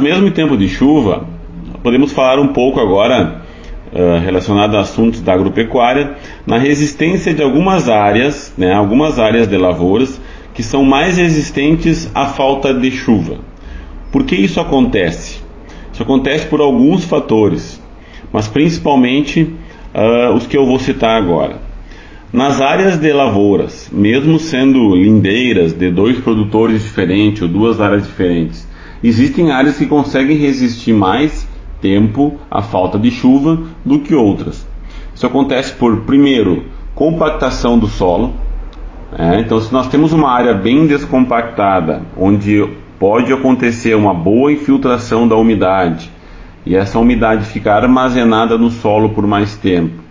mesmo em tempo de chuva, podemos falar um pouco agora uh, relacionado a assuntos da agropecuária, na resistência de algumas áreas, né, algumas áreas de lavouras que são mais resistentes à falta de chuva. Por que isso acontece? Isso acontece por alguns fatores, mas principalmente uh, os que eu vou citar agora. Nas áreas de lavouras, mesmo sendo lindeiras de dois produtores diferentes ou duas áreas diferentes, existem áreas que conseguem resistir mais tempo à falta de chuva do que outras. Isso acontece por, primeiro, compactação do solo. É, então, se nós temos uma área bem descompactada, onde pode acontecer uma boa infiltração da umidade e essa umidade ficar armazenada no solo por mais tempo,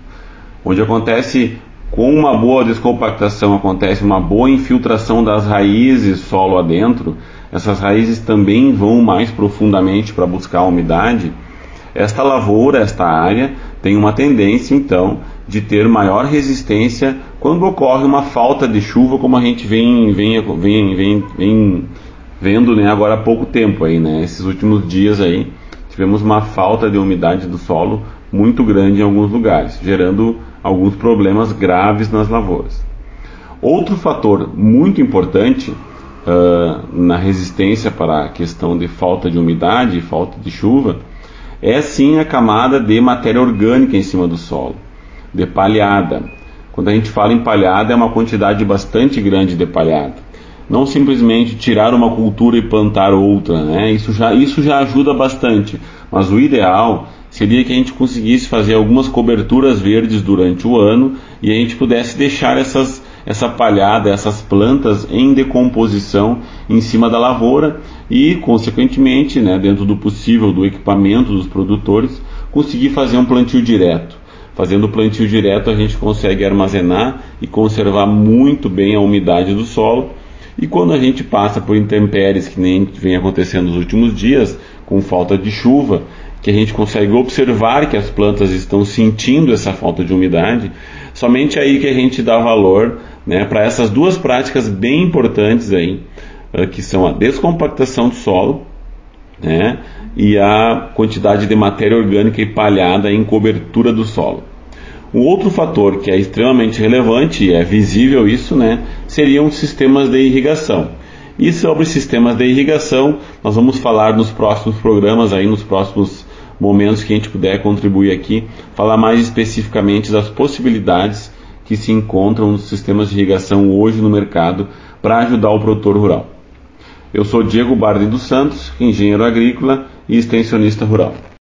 onde acontece com uma boa descompactação acontece uma boa infiltração das raízes solo adentro, essas raízes também vão mais profundamente para buscar a umidade. Esta lavoura, esta área, tem uma tendência então de ter maior resistência quando ocorre uma falta de chuva, como a gente vem, vem, vem, vem, vem vendo né, agora há pouco tempo aí, né, esses últimos dias aí, tivemos uma falta de umidade do solo muito grande em alguns lugares, gerando alguns problemas graves nas lavouras. Outro fator muito importante uh, na resistência para a questão de falta de umidade e falta de chuva é sim a camada de matéria orgânica em cima do solo, de palhada. Quando a gente fala em palhada, é uma quantidade bastante grande de palhada. Não simplesmente tirar uma cultura e plantar outra, né? Isso já, isso já ajuda bastante. Mas o ideal seria que a gente conseguisse fazer algumas coberturas verdes durante o ano e a gente pudesse deixar essas, essa palhada, essas plantas em decomposição em cima da lavoura e, consequentemente, né, dentro do possível do equipamento dos produtores, conseguir fazer um plantio direto. Fazendo o plantio direto, a gente consegue armazenar e conservar muito bem a umidade do solo. E quando a gente passa por intempéries, que nem vem acontecendo nos últimos dias, com falta de chuva, que a gente consegue observar que as plantas estão sentindo essa falta de umidade, somente aí que a gente dá valor né, para essas duas práticas bem importantes aí, eh, que são a descompactação do solo né, e a quantidade de matéria orgânica e palhada em cobertura do solo. Um outro fator que é extremamente relevante, e é visível isso, né, seriam sistemas de irrigação. E sobre sistemas de irrigação, nós vamos falar nos próximos programas, aí nos próximos momentos que a gente puder contribuir aqui, falar mais especificamente das possibilidades que se encontram nos sistemas de irrigação hoje no mercado para ajudar o produtor rural. Eu sou Diego Bardi dos Santos, engenheiro agrícola e extensionista rural.